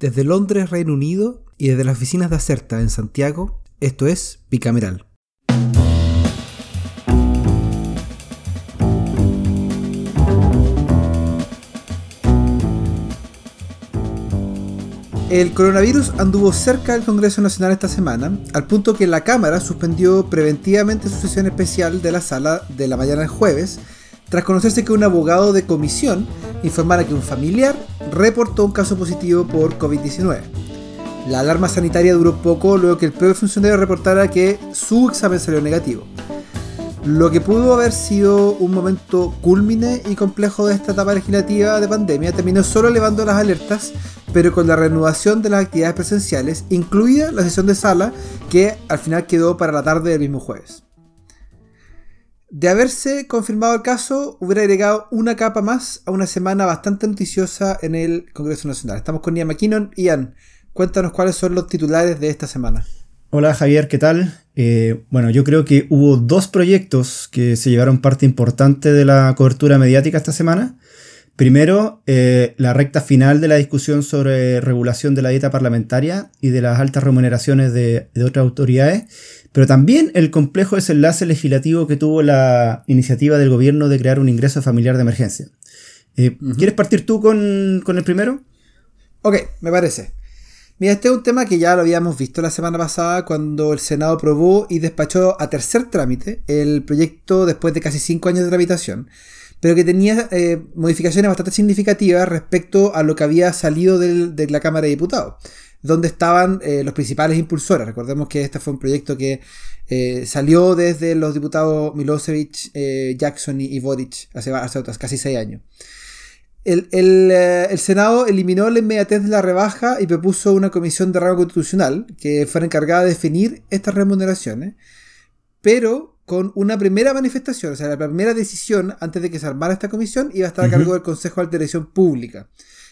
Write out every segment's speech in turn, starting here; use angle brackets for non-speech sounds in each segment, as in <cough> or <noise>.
Desde Londres, Reino Unido, y desde las oficinas de Acerta en Santiago, esto es Bicameral. El coronavirus anduvo cerca del Congreso Nacional esta semana, al punto que la Cámara suspendió preventivamente su sesión especial de la sala de la mañana del jueves, tras conocerse que un abogado de comisión informara que un familiar reportó un caso positivo por COVID-19. La alarma sanitaria duró poco luego que el propio funcionario reportara que su examen salió negativo. Lo que pudo haber sido un momento culmine y complejo de esta etapa legislativa de pandemia terminó solo elevando las alertas, pero con la reanudación de las actividades presenciales, incluida la sesión de sala, que al final quedó para la tarde del mismo jueves. De haberse confirmado el caso, hubiera agregado una capa más a una semana bastante noticiosa en el Congreso Nacional. Estamos con Ian McKinnon. Ian, cuéntanos cuáles son los titulares de esta semana. Hola Javier, ¿qué tal? Eh, bueno, yo creo que hubo dos proyectos que se llevaron parte importante de la cobertura mediática esta semana. Primero, eh, la recta final de la discusión sobre regulación de la dieta parlamentaria y de las altas remuneraciones de, de otras autoridades pero también el complejo desenlace legislativo que tuvo la iniciativa del gobierno de crear un ingreso familiar de emergencia. Eh, ¿Quieres partir tú con, el primero? Ok, me parece. Mira, este es un tema que ya lo habíamos visto la semana pasada cuando el Senado aprobó y despachó a tercer trámite el proyecto después de casi cinco años de tramitación, pero que tenía eh, modificaciones bastante significativas respecto a lo que había salido de la Cámara de Diputados donde estaban eh, los principales impulsores. Recordemos que este fue un proyecto que eh, salió desde los diputados Milosevic, Jackson y, Boric hace casi seis años. El, Senado eliminó la inmediatez de la rebaja y propuso una comisión de rango constitucional que fuera encargada de definir estas remuneraciones, pero con una primera manifestación, o sea, la primera decisión antes de que se armara esta comisión iba a estar a cargo del Consejo de Alteración Pública,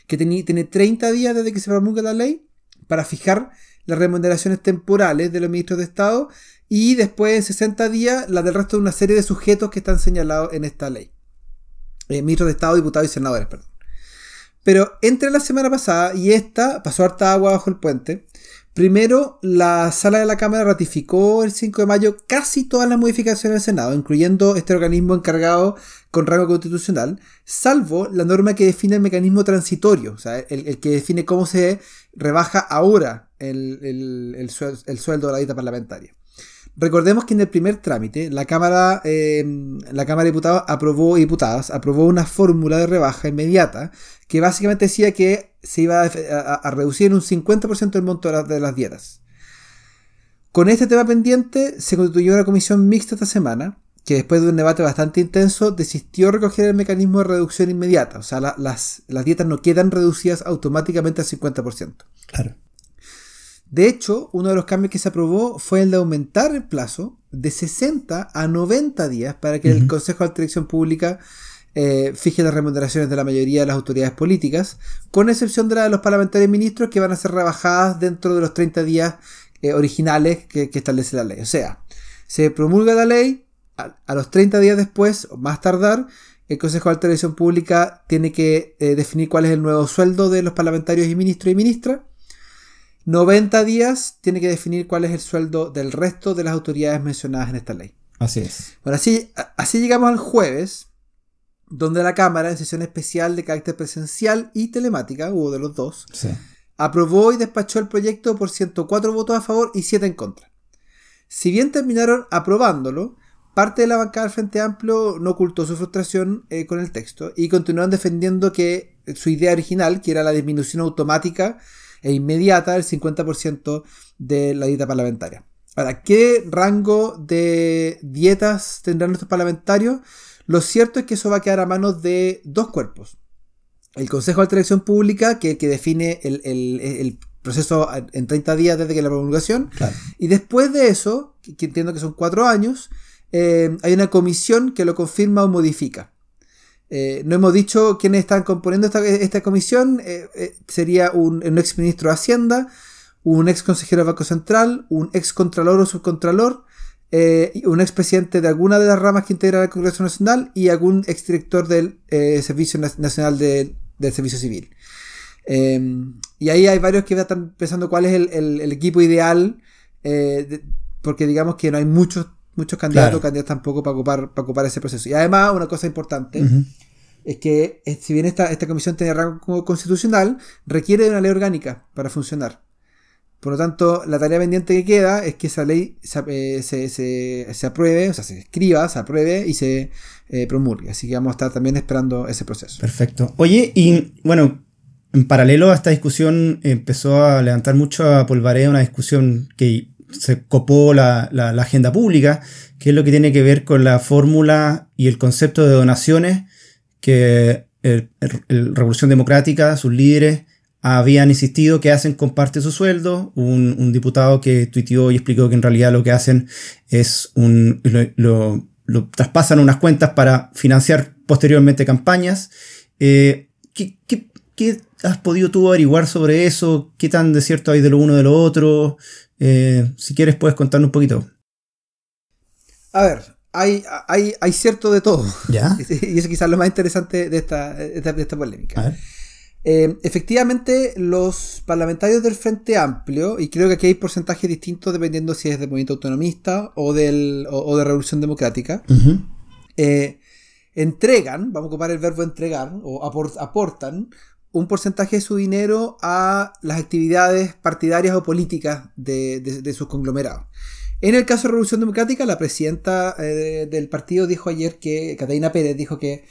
que tiene, tiene 30 días desde que se promulga la ley para fijar las remuneraciones temporales de los ministros de Estado y después en 60 días las del resto de una serie de sujetos que están señalados en esta ley. Eh, ministros de Estado, diputados y senadores, perdón. Pero entre la semana pasada y esta pasó harta agua bajo el puente. Primero, la sala de la Cámara ratificó el 5 de mayo casi todas las modificaciones del Senado, incluyendo este organismo encargado con rango constitucional, salvo la norma que define el mecanismo transitorio, o sea, el, que define cómo se rebaja ahora el, sueldo de la dieta parlamentaria. Recordemos que en el primer trámite, la Cámara, em, la Cámara de Diputados aprobó, diputadas, aprobó una fórmula de rebaja inmediata que básicamente decía que se iba a, reducir en un 50% el monto de las dietas. Con este tema pendiente, se constituyó una comisión mixta esta semana que después de un debate bastante intenso desistió recoger el mecanismo de reducción inmediata. O sea, las, dietas no quedan reducidas automáticamente al 50%. Claro. De hecho, uno de los cambios que se aprobó fue el de aumentar el plazo de 60 a 90 días para que el Consejo de Dirección Pública eh, fije las remuneraciones de la mayoría de las autoridades políticas, con excepción de la de los parlamentarios y ministros que van a ser rebajadas dentro de los 30 días eh, originales que, que establece la ley. O sea, se promulga la ley, a, los 30 días después, o más tardar, el Consejo de Alta Pública tiene que eh, definir cuál es el nuevo sueldo de los parlamentarios y ministros y ministras. 90 días tiene que definir cuál es el sueldo del resto de las autoridades mencionadas en esta ley. Así es. Bueno, así, así llegamos al jueves, donde la Cámara, en sesión especial de carácter presencial y telemática, hubo de los dos, aprobó y despachó el proyecto por 104 votos a favor y 7 en contra. Si bien terminaron aprobándolo, Parte de la bancada del Frente Amplio no ocultó su frustración eh, con el texto y continuaron defendiendo que su idea original, que era la disminución automática e inmediata del 50% de la dieta parlamentaria. Ahora, ¿qué rango de dietas tendrán nuestros parlamentarios? Lo cierto es que eso va a quedar a manos de dos cuerpos. El Consejo de Elección Pública, que, que define el, proceso en 30 días desde que la promulgación. Y después de eso, que entiendo que son cuatro años, eh, hay una comisión que lo confirma o modifica. Eh, no hemos dicho quiénes están componiendo esta, comisión. Eh, sería un, ex ministro de Hacienda, un ex consejero del Banco Central, un ex contralor o subcontralor, un ex presidente de alguna de las ramas que integra el Congreso Nacional y algún ex director del Servicio Nacional del Servicio Civil. Em, y ahí hay varios que están pensando cuál es el, equipo ideal, eh, porque digamos que no hay muchos, muchos candidatos, candidatos tampoco para ocupar, para ocupar ese proceso. Y además, una cosa importante es que eh, si bien esta, esta comisión tiene rango constitucional, requiere de una ley orgánica para funcionar. Por lo tanto, la tarea pendiente que queda es que esa ley se, eh, apruebe, o sea, se escriba, se apruebe y se eh, promulgue. Así que vamos a estar también esperando ese proceso. Perfecto. Oye, y bueno, en paralelo a esta discusión empezó a levantar mucho a polvareda una discusión que se copó la, agenda pública, que es lo que tiene que ver con la fórmula y el concepto de donaciones que el, Revolución Democrática, sus líderes, habían insistido que hacen con parte de su sueldo. Un, diputado que tuiteó y explicó que en realidad lo que hacen es un, lo, traspasan unas cuentas para financiar posteriormente campañas. Eh, ¿qué, has podido tú averiguar sobre eso? ¿Qué tan de cierto hay de lo uno de lo otro? Eh, si quieres puedes contarnos un poquito. A ver, hay, hay, hay cierto de todo. ¿Ya? <laughs> y eso quizás es lo más interesante de esta, de esta polémica. A ver. Eh, efectivamente, los parlamentarios del Frente Amplio, y creo que aquí hay porcentajes distintos dependiendo si es del movimiento autonomista o, del, o, de Revolución Democrática, eh, entregan, vamos a ocupar el verbo entregar, o aportan un porcentaje de su dinero a las actividades partidarias o políticas de, sus conglomerados. En el caso de Revolución Democrática, la presidenta eh, del partido dijo ayer que, Catalina Pérez dijo que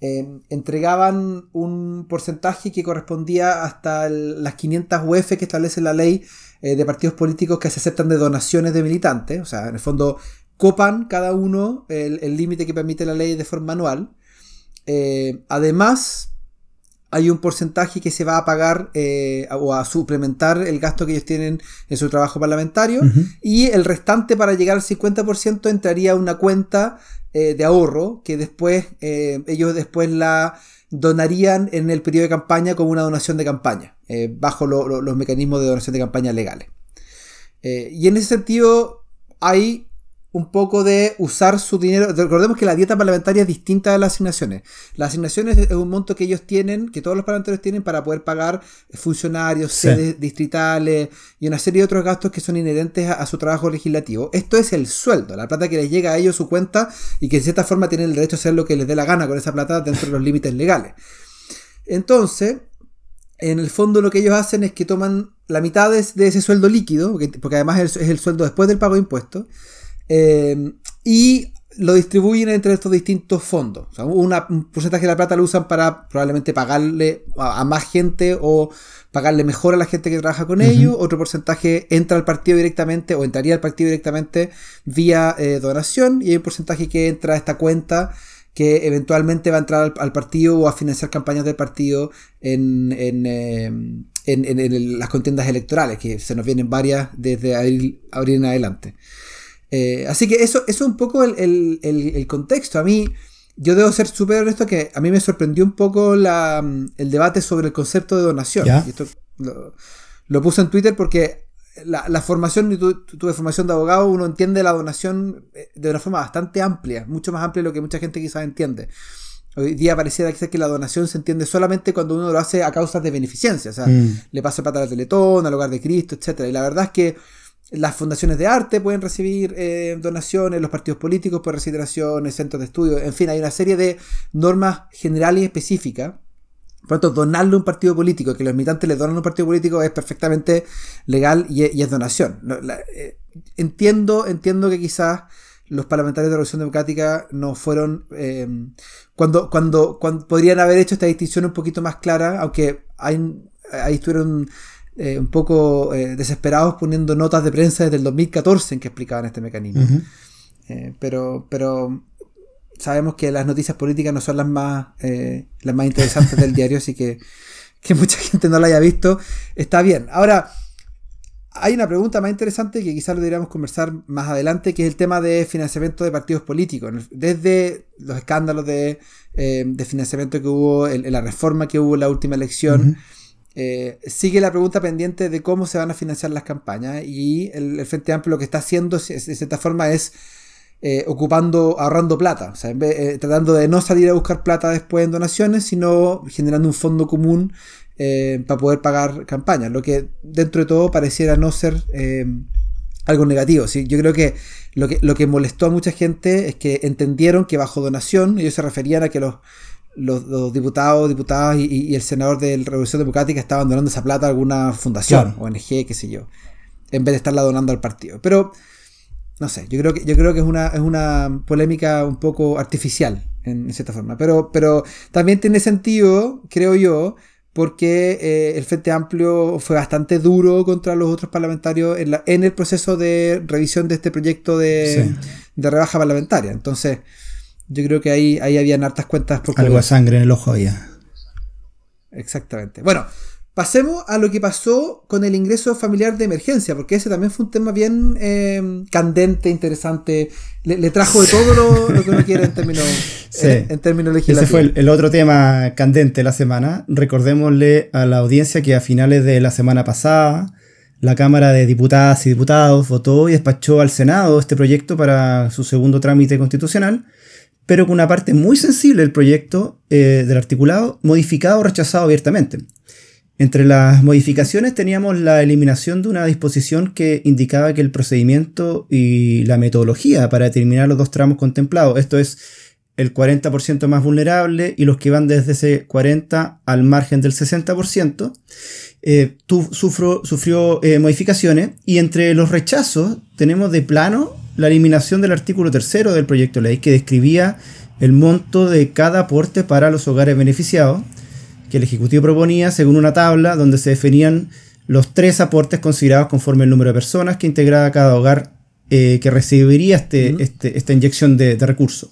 Em, entregaban un porcentaje que correspondía hasta las 500 UF que establece la ley eh, de partidos políticos que se aceptan de donaciones de militantes. O sea, en el fondo copan cada uno el límite que permite la ley de forma anual. Eh, además, hay un porcentaje que se va a pagar eh, o a suplementar el gasto que ellos tienen en su trabajo parlamentario y el restante para llegar al 50% entraría a una cuenta eh, de ahorro que después eh, ellos después la donarían en el periodo de campaña como una donación de campaña, bajo los mecanismos de donación de campaña legales. y en ese sentido hay un poco de usar su dinero. Recordemos que la dieta parlamentaria es distinta de las asignaciones. Las asignaciones es un monto que ellos tienen, que todos los parlamentarios tienen para poder pagar funcionarios, sedes distritales y una serie de otros gastos que son inherentes a, su trabajo legislativo. Esto es el sueldo, la plata que les llega a ellos su cuenta y que de cierta forma tienen el derecho a hacer lo que les dé la gana con esa plata dentro de los límites legales. Entonces, en el fondo lo que ellos hacen es que toman la mitad de, ese sueldo líquido, porque, además es el sueldo después del pago de impuestos, Em, y lo distribuyen entre estos distintos fondos. un porcentaje de la plata lo usan para probablemente pagarle a, más gente o pagarle mejor a la gente que trabaja con ellos. Otro porcentaje entra al partido directamente o entraría al partido directamente vía eh, donación. Y hay un porcentaje que entra a esta cuenta que eventualmente va a entrar al, partido o a financiar campañas del partido en, en, em, las contiendas electorales, que se nos vienen varias desde abril en adelante. Eh, así que eso, eso es un poco el, contexto. A mí, yo debo ser súper honesto que a mí me sorprendió un poco el debate sobre el concepto de donación. esto lo, puse en Twitter porque la, formación, y tu, tuve formación de abogado, uno entiende la donación eh, de una forma bastante amplia, mucho más amplia de lo que mucha gente quizás entiende. Hoy día pareciera que la donación se entiende solamente cuando uno lo hace a causas de beneficencia, o sea, mm. le pasa plata a la Teletón, al Hogar de Cristo, etc. Y la verdad es que las fundaciones de arte pueden recibir eh, donaciones, los partidos políticos pueden recibir donaciones, centros de estudio, en fin, hay una serie de normas generales y específicas. Por lo tanto, donarle un partido político, que los militantes le donan un partido político es perfectamente legal y, es donación. Eh, entiendo, entiendo que quizás los parlamentarios de la Revolución Democrática no fueron. Eh, cuando, cuando, cuando podrían haber hecho esta distinción un poquito más clara, aunque hay, ahí estuvieron eh, un poco eh, desesperados poniendo notas de prensa desde el 2014 en que explicaban este mecanismo. Eh, pero, pero sabemos que las noticias políticas no son las más, las más interesantes del diario, así que que mucha <laughs> gente no la haya visto está bien. Ahora, hay una pregunta más interesante que quizás lo deberíamos conversar más adelante, que es el tema de financiamiento de partidos políticos. Desde los escándalos de, financiamiento que hubo, en, la reforma que hubo en la última elección, eh, sigue la pregunta pendiente de cómo se van a financiar las campañas y el, Frente Amplio lo que está haciendo de cierta forma es eh, ocupando, ahorrando plata, eh, tratando de no salir a buscar plata después en donaciones, sino generando un fondo común para poder pagar campañas, lo que dentro de todo pareciera no ser algo negativo. ¿sí? Yo creo que lo, que lo que molestó a mucha gente es que entendieron que bajo donación ellos se referían a que los, los, diputados, diputadas y, el senador de la Revolución Democrática estaban donando esa plata a alguna fundación, ONG, qué sé yo, en vez de estarla donando al partido. Pero no sé, yo creo que, yo creo que es, una, es una polémica un poco artificial, en, cierta forma. Pero, pero también tiene sentido, creo yo, porque eh, el Frente Amplio fue bastante duro contra los otros parlamentarios en, la, en el proceso de revisión de este proyecto de, de, rebaja parlamentaria. Entonces, yo creo que ahí, ahí habían hartas cuentas. Por Algo de sangre en el ojo había. Exactamente. Bueno, Pasemos a lo que pasó con el ingreso familiar de emergencia, porque ese también fue un tema bien eh, candente, interesante. Le, trajo de todo lo, que uno quiere en <laughs> términos, en, términos legislativos. Ese fue el, otro tema candente de la semana. Recordémosle a la audiencia que a finales de la semana pasada, la Cámara de Diputadas y Diputados votó y despachó al Senado este proyecto para su segundo trámite constitucional, pero con una parte muy sensible del proyecto eh, del articulado modificado o rechazado abiertamente. Entre las modificaciones teníamos la eliminación de una disposición que indicaba que el procedimiento y la metodología para determinar los dos tramos contemplados, esto es el 40% más vulnerable y los que van desde ese 40 al margen del 60%, eh, sufrió eh, modificaciones y entre los rechazos tenemos de plano la eliminación del artículo tercero del proyecto de ley que describía el monto de cada aporte para los hogares beneficiados que el Ejecutivo proponía según una tabla donde se definían los tres aportes considerados conforme el número de personas que integraba cada hogar eh, que recibiría este, este, esta inyección de, recursos.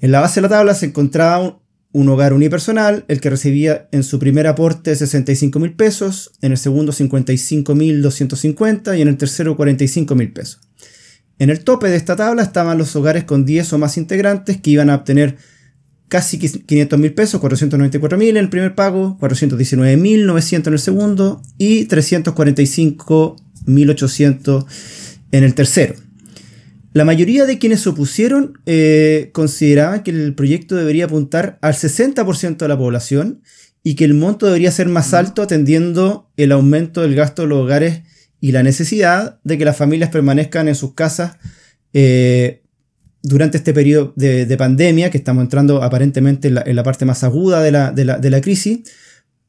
En la base de la tabla se encontraba un, hogar unipersonal, el que recibía en su primer aporte 65 mil pesos, en el segundo 55 mil 250 y en el tercero 45 mil pesos. En el tope de esta tabla estaban los hogares con 10 o más integrantes que iban a obtener casi 500 mil pesos, 494 mil en el primer pago, 419 mil 900 en el segundo y 345 mil 800 en el tercero. La mayoría de quienes se opusieron eh, consideraban que el proyecto debería apuntar al 60% de la población y que el monto debería ser más alto atendiendo el aumento del gasto de los hogares y la necesidad de que las familias permanezcan en sus casas eh, durante este periodo de, pandemia, que estamos entrando aparentemente en la, parte más aguda de la, crisis,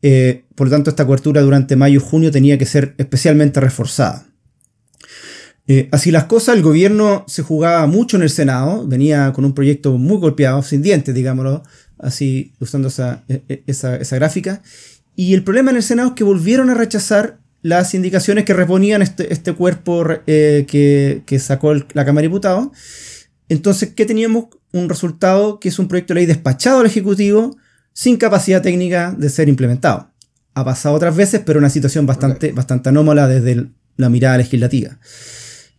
eh, por lo tanto esta cobertura durante mayo y junio tenía que ser especialmente reforzada. Eh, así las cosas, el gobierno se jugaba mucho en el Senado, venía con un proyecto muy golpeado, sin dientes, digámoslo, así usando esa, e, e, esa, gráfica. Y el problema en el Senado es que volvieron a rechazar las indicaciones que reponían este, este cuerpo eh, que, que, sacó la Cámara de Diputados entonces, ¿qué teníamos? Un resultado que es un proyecto de ley despachado al Ejecutivo sin capacidad técnica de ser implementado. Ha pasado otras veces, pero una situación bastante, bastante anómala desde la mirada legislativa.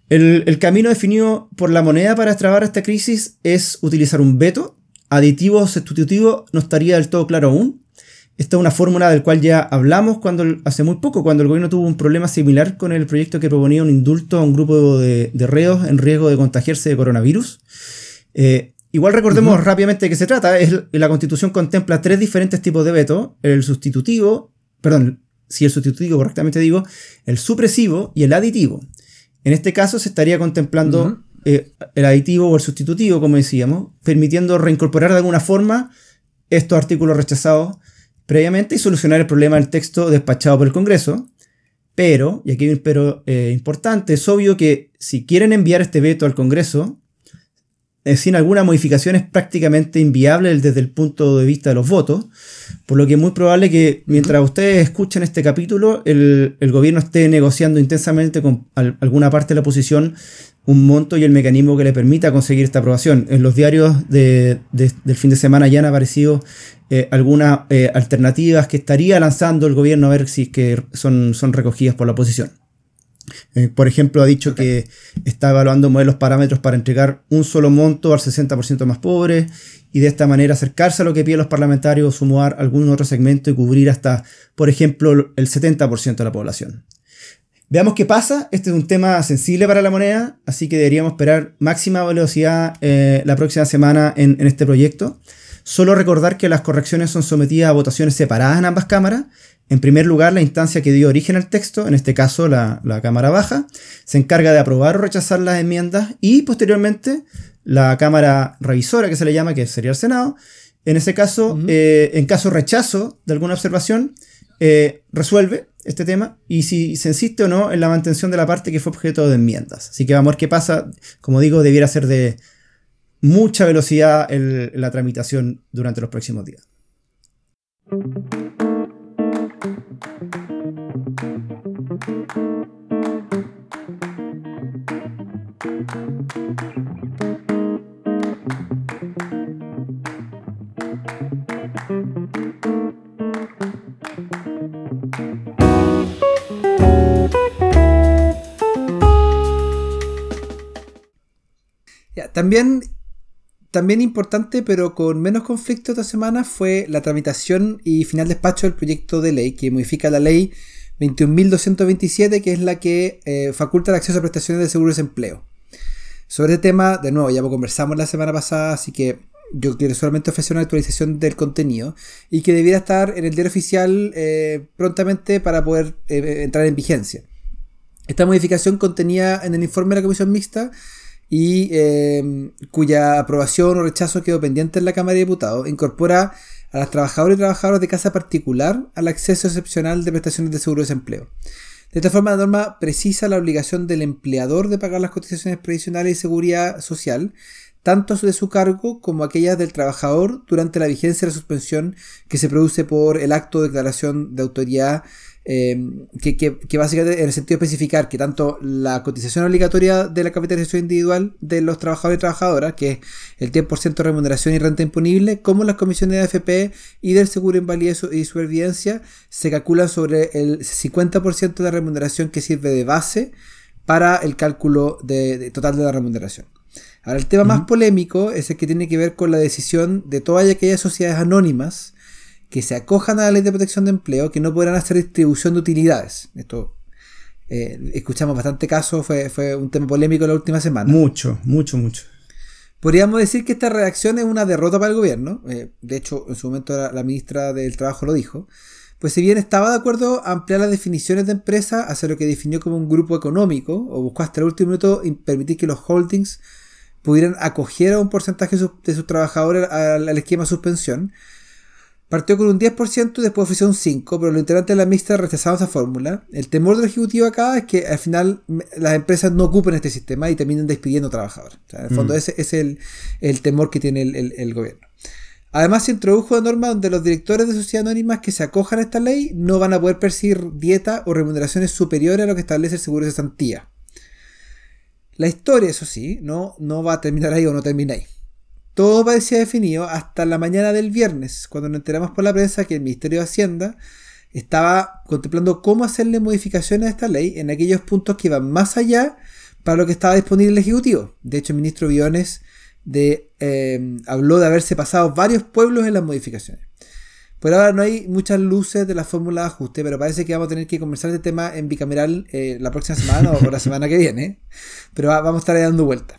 El, camino definido por la moneda para extrabar esta crisis es utilizar un veto. Aditivo o sustitutivo no estaría del todo claro aún. Esta es una fórmula del cual ya hablamos cuando, hace muy poco, cuando el gobierno tuvo un problema similar con el proyecto que proponía un indulto a un grupo de, reos en riesgo de contagiarse de coronavirus. Eh, igual recordemos rápidamente de qué se trata. Es, la constitución contempla tres diferentes tipos de veto. El sustitutivo, perdón, si el sustitutivo correctamente digo, el supresivo y el aditivo. En este caso se estaría contemplando eh, el aditivo o el sustitutivo, como decíamos, permitiendo reincorporar de alguna forma estos artículos rechazados previamente y solucionar el problema del texto despachado por el Congreso. Pero, y aquí hay un pero eh, importante, es obvio que si quieren enviar este veto al Congreso, eh, sin alguna modificación es prácticamente inviable desde el punto de vista de los votos, por lo que es muy probable que mientras ustedes escuchen este capítulo, el, gobierno esté negociando intensamente con alguna parte de la oposición un monto y el mecanismo que le permita conseguir esta aprobación. En los diarios del fin de semana ya han aparecido eh, algunas eh, alternativas que estaría lanzando el gobierno a ver si que son, son recogidas por la oposición. Eh, por ejemplo, ha dicho que está evaluando modelos parámetros para entregar un solo monto al 60% más pobre y de esta manera acercarse a lo que piden los parlamentarios, sumar algún otro segmento y cubrir hasta, por ejemplo, el 70% de la población. Veamos qué pasa. Este es un tema sensible para la moneda, así que deberíamos esperar máxima velocidad eh, la próxima semana en, este proyecto. Solo recordar que las correcciones son sometidas a votaciones separadas en ambas cámaras. En primer lugar, la instancia que dio origen al texto, en este caso la, Cámara Baja, se encarga de aprobar o rechazar las enmiendas y posteriormente la Cámara Revisora, que se le llama, que sería el Senado, en ese caso, eh, en caso rechazo de alguna observación, eh, resuelve este tema y si se insiste o no en la mantención de la parte que fue objeto de enmiendas. Así que vamos a ver qué pasa. Como digo, debiera ser de mucha velocidad la tramitación durante los próximos días. También, también importante, pero con menos conflicto esta semana, fue la tramitación y final despacho del proyecto de ley que modifica la ley 21.227, que es la que eh, faculta el acceso a prestaciones de seguro de desempleo. Sobre este tema, de nuevo, ya lo conversamos la semana pasada, así que yo quiero solamente ofrecer una actualización del contenido y que debiera estar en el diario oficial eh, prontamente para poder eh, entrar en vigencia. Esta modificación contenía en el informe de la Comisión Mixta y cuya aprobación o rechazo quedó pendiente en la Cámara de Diputados, incorpora a las trabajadoras y trabajadores de casa particular al acceso excepcional de prestaciones de seguro de desempleo. De esta forma, la norma precisa la obligación del empleador de pagar las cotizaciones previsionales y seguridad social, tanto de su cargo como aquellas del trabajador durante la vigencia de la suspensión que se produce por el acto de declaración de autoridad Em, que, básicamente en el sentido de especificar que tanto la cotización obligatoria de la capitalización individual de los trabajadores y trabajadoras, que es el 10% de remuneración y renta imponible, como las comisiones de AFP y del seguro invalidez y supervivencia, se calculan sobre el 50% de la remuneración que sirve de base para el cálculo de, total de la remuneración. Ahora, el tema más polémico es el que tiene que ver con la decisión de todas aquellas sociedades anónimas que se acojan a la ley de protección de empleo, que no podrán hacer distribución de utilidades. Esto eh, escuchamos bastante casos, fue, fue un tema polémico la última semana. Mucho, mucho, mucho. Podríamos decir que esta redacción es una derrota para el gobierno. Eh, de hecho, en su momento la, ministra del Trabajo lo dijo. Pues si bien estaba de acuerdo a ampliar las definiciones de empresa hacia lo que definió como un grupo económico, o buscó hasta el último minuto permitir que los holdings pudieran acoger a un porcentaje de sus trabajadores al, al esquema suspensión, Partió con un 10% y después ofreció un 5%, pero los integrantes de la mixta rechazaron esa fórmula. El temor del Ejecutivo acá es que al final las empresas no ocupen este sistema y terminen despidiendo trabajadores. en el fondo mm. ese, es el, temor que tiene el, gobierno. Además se introdujo una norma donde los directores de sociedades anónimas que se acojan a esta ley no van a poder percibir dieta o remuneraciones superiores a lo que establece el seguro de cesantía. La historia, eso sí, no, no va a terminar ahí o no termina ahí. Todo parecía definido hasta la mañana del viernes, cuando nos enteramos por la prensa que el Ministerio de Hacienda estaba contemplando cómo hacerle modificaciones a esta ley en aquellos puntos que iban más allá para lo que estaba disponible el Ejecutivo. De hecho, el ministro Biones de, eh, habló de haberse pasado varios pueblos en las modificaciones. Por ahora no hay muchas luces de la fórmula de ajuste, pero parece que vamos a tener que conversar este tema en bicameral eh, la próxima semana o la semana que viene. Pero vamos a estar dando vueltas.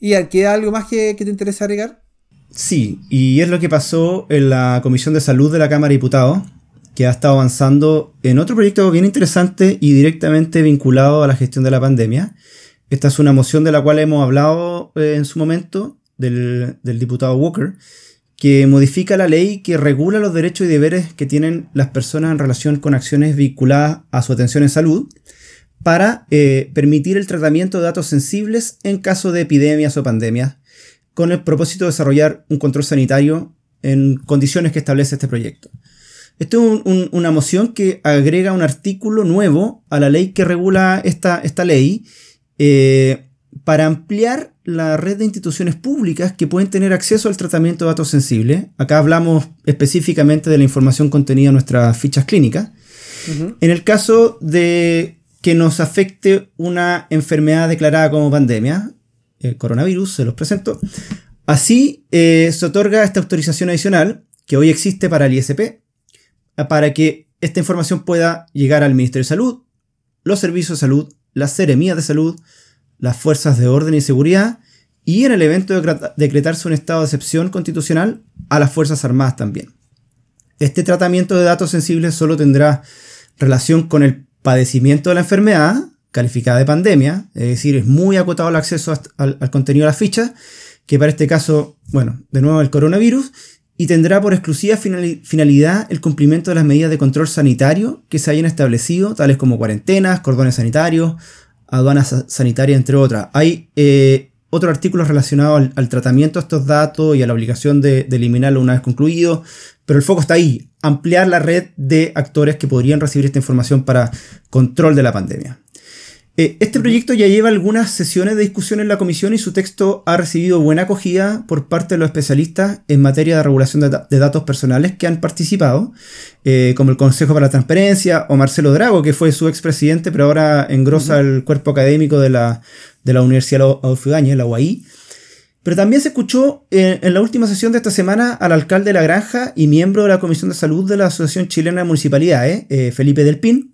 ¿Y queda algo más que, te interesa agregar? Sí, y es lo que pasó en la Comisión de Salud de la Cámara de Diputados, que ha estado avanzando en otro proyecto bien interesante y directamente vinculado a la gestión de la pandemia. Esta es una moción de la cual hemos hablado eh, en su momento, del diputado Walker, que modifica la ley que regula los derechos y deberes que tienen las personas en relación con acciones vinculadas a su atención en salud para eh, permitir el tratamiento de datos sensibles en caso de epidemias o pandemias, con el propósito de desarrollar un control sanitario en condiciones que establece este proyecto. Esto es una moción que agrega un artículo nuevo a la ley que regula esta, esta ley eh, para ampliar la red de instituciones públicas que pueden tener acceso al tratamiento de datos sensibles. Acá hablamos específicamente de la información contenida en nuestras fichas clínicas. En el caso de que nos afecte una enfermedad declarada como pandemia, el coronavirus, se los presento. Así eh, se otorga esta autorización adicional que hoy existe para el ISP, para que esta información pueda llegar al Ministerio de Salud los servicios de salud, las seremías de salud, las fuerzas de orden y seguridad, y en el evento de decretarse un estado de excepción constitucional, a las Fuerzas Armadas también. Este tratamiento de datos sensibles solo tendrá relación con el padecimiento de la enfermedad, calificada de pandemia, es decir, es muy acotado el acceso al, contenido de las fichas, que para este caso, bueno, de nuevo el coronavirus, y tendrá por exclusiva finalidad el cumplimiento de las medidas de control sanitario que se hayan establecido, tales como cuarentenas, cordones sanitarios, aduanas sanitarias, entre otras. Hay eh, otros artículos relacionados al, tratamiento de estos datos y a la obligación de, de eliminarlo una vez concluido, pero el foco está ahí, ampliar la red de actores que podrían recibir esta información para control de la pandemia. Eh, este proyecto ya lleva algunas sesiones de discusión en la comisión y su texto ha recibido buena acogida por parte de los especialistas en materia de regulación de, datos personales que han participado, eh, como el Consejo para la Transparencia o Marcelo Drago, que fue su expresidente, pero ahora engrosa el cuerpo académico de la, de la Universidad Adolfo la UAI. Pero también se escuchó eh, en la última sesión de esta semana al alcalde de La Granja y miembro de la Comisión de Salud de la Asociación Chilena de Municipalidades, Felipe Del Pin,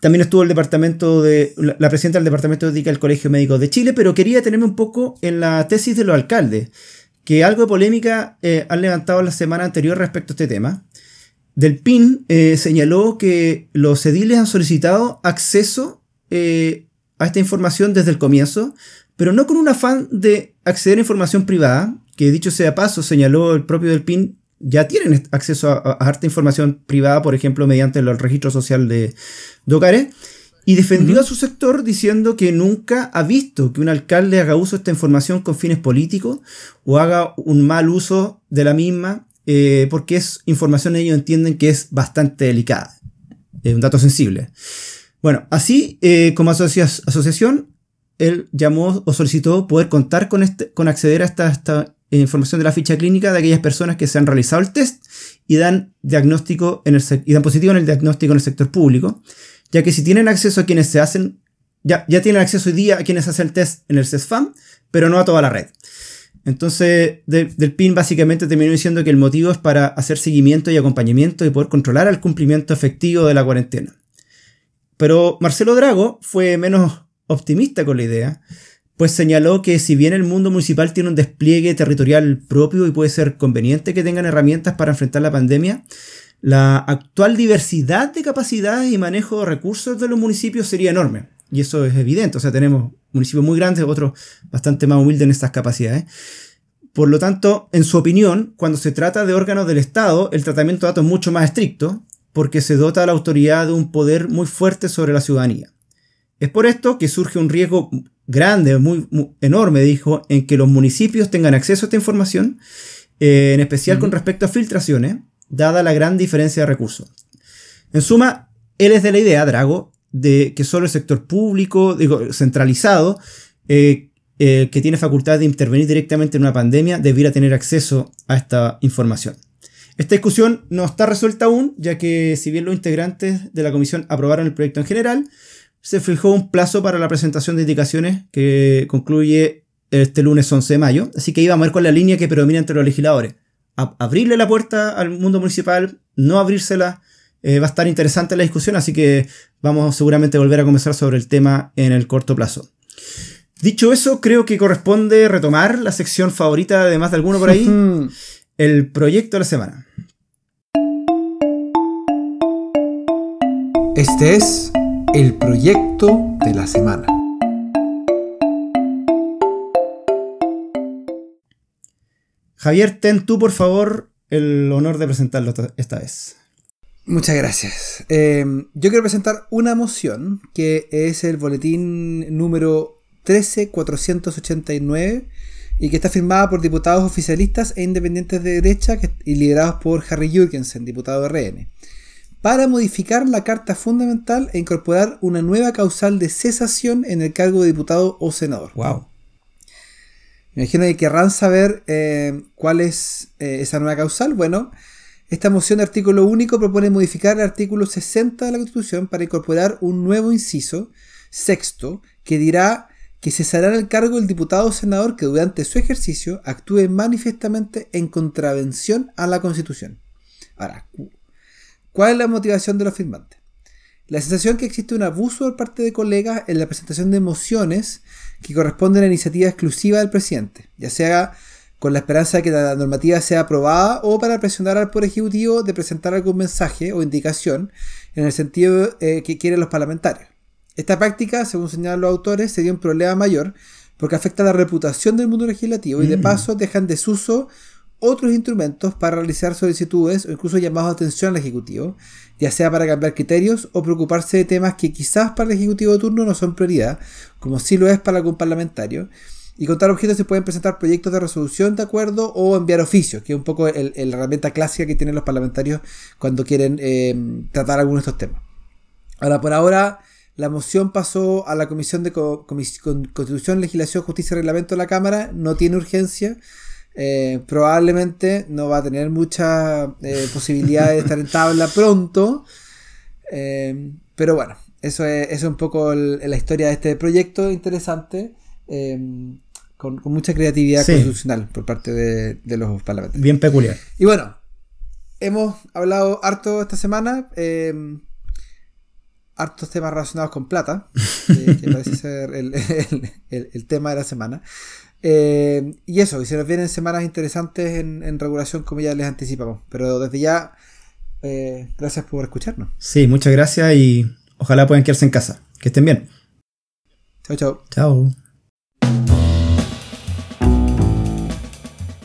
también estuvo el departamento de. la presidenta del departamento de ética del Colegio Médico de Chile, pero quería tenerme un poco en la tesis de los alcaldes, que algo de polémica eh, han levantado la semana anterior respecto a este tema. Del PIN eh, señaló que los ediles han solicitado acceso eh, a esta información desde el comienzo, pero no con un afán de acceder a información privada, que dicho sea paso, señaló el propio Del PIN, ya tienen acceso a, harta información privada, por ejemplo, mediante el registro social de, y defendió a su sector diciendo que nunca ha visto que un alcalde haga uso de esta información con fines políticos o haga un mal uso de la misma, eh, porque es información ellos entienden que es bastante delicada, es un dato sensible. Bueno, así eh, como asociación, él llamó o solicitó poder contar con, este, con acceder a esta, esta información de la ficha clínica de aquellas personas que se han realizado el test y dan, diagnóstico en el, y dan positivo en el diagnóstico en el sector público, ya que si tienen acceso a quienes se hacen, ya, ya tienen acceso hoy día a quienes hacen el test en el CESFAM, pero no a toda la red. Entonces, del PIN básicamente terminó diciendo que el motivo es para hacer seguimiento y acompañamiento y poder controlar el cumplimiento efectivo de la cuarentena. Pero Marcelo Drago fue menos optimista con la idea, pues señaló que si bien el mundo municipal tiene un despliegue territorial propio y puede ser conveniente que tengan herramientas para enfrentar la pandemia, la actual diversidad de capacidades y manejo de recursos de los municipios sería enorme. Y eso es evidente, o sea, tenemos municipios muy grandes, otros bastante más humildes en estas capacidades. Por lo tanto, en su opinión, cuando se trata de órganos del Estado, el tratamiento de datos es mucho más estricto, porque se dota a la autoridad de un poder muy fuerte sobre la ciudadanía. Es por esto que surge un riesgo grande, muy, enorme, dijo, en que los municipios tengan acceso a esta información, eh, en especial con respecto a filtraciones, dada la gran diferencia de recursos. En suma, él es de la idea, Drago, de que solo el sector público, digo, centralizado, eh, eh, que tiene facultad de intervenir directamente en una pandemia, debiera tener acceso a esta información. Esta discusión no está resuelta aún, ya que si bien los integrantes de la comisión aprobaron el proyecto en general, se fijó un plazo para la presentación de indicaciones que concluye este lunes 11 de mayo, así que íbamos a ver con la línea que predomina entre los legisladores. Abrirle la puerta al mundo municipal, no abrírsela, eh, va a estar interesante la discusión, así que vamos seguramente a volver a conversar sobre el tema en el corto plazo. Dicho eso, creo que corresponde retomar la sección favorita, además de alguno por ahí, <laughs> el proyecto de la semana. Este es el proyecto de la semana. Javier, ten tú por favor el honor de presentarlo esta vez. Muchas gracias. Eh, yo quiero presentar una moción que es el boletín número 13489 y que está firmada por diputados oficialistas e independientes de derecha y liderados por Harry Jürgensen, diputado de RN para modificar la Carta Fundamental e incorporar una nueva causal de cesación en el cargo de diputado o senador. Wow. Me imagino que querrán saber eh, cuál es eh, esa nueva causal. Bueno, esta moción de artículo único propone modificar el artículo 60 de la Constitución para incorporar un nuevo inciso, sexto, que dirá que cesará el cargo el diputado o senador que durante su ejercicio actúe manifiestamente en contravención a la Constitución. Ahora, ¿Cuál es la motivación de los firmantes? La sensación que existe un abuso por parte de colegas en la presentación de mociones que corresponden a la iniciativa exclusiva del presidente, ya sea con la esperanza de que la normativa sea aprobada o para presionar al Poder Ejecutivo de presentar algún mensaje o indicación en el sentido eh, que quieren los parlamentarios. Esta práctica, según señalan los autores, sería un problema mayor porque afecta la reputación del mundo legislativo y de Mm. paso dejan desuso otros instrumentos para realizar solicitudes o incluso llamados de atención al Ejecutivo, ya sea para cambiar criterios o preocuparse de temas que quizás para el Ejecutivo de turno no son prioridad, como sí lo es para algún parlamentario. Y con tal objeto se pueden presentar proyectos de resolución de acuerdo o enviar oficios, que es un poco la herramienta clásica que tienen los parlamentarios cuando quieren eh, tratar algunos de estos temas. Ahora, por ahora, la moción pasó a la Comisión de Constitución, Legislación, Justicia y Reglamento de la Cámara. No tiene urgencia. Eh, probablemente no va a tener mucha eh, posibilidad de estar en tabla pronto. Eh, pero bueno, eso es, eso es un poco el- la historia de este proyecto interesante. con, con mucha creatividad Sí. constitucional por parte de, de los parlamentarios. Bien peculiar. Y bueno, hemos hablado harto esta semana. hartos temas relacionados con plata, eh, que parece ser el, <laughs> el- el- el tema de la semana. Eh, y eso, y se nos vienen semanas interesantes en, en regulación, como ya les anticipamos. Pero desde ya, eh, gracias por escucharnos. Sí, muchas gracias y ojalá puedan quedarse en casa. Que estén bien. Chao, chao. Chao.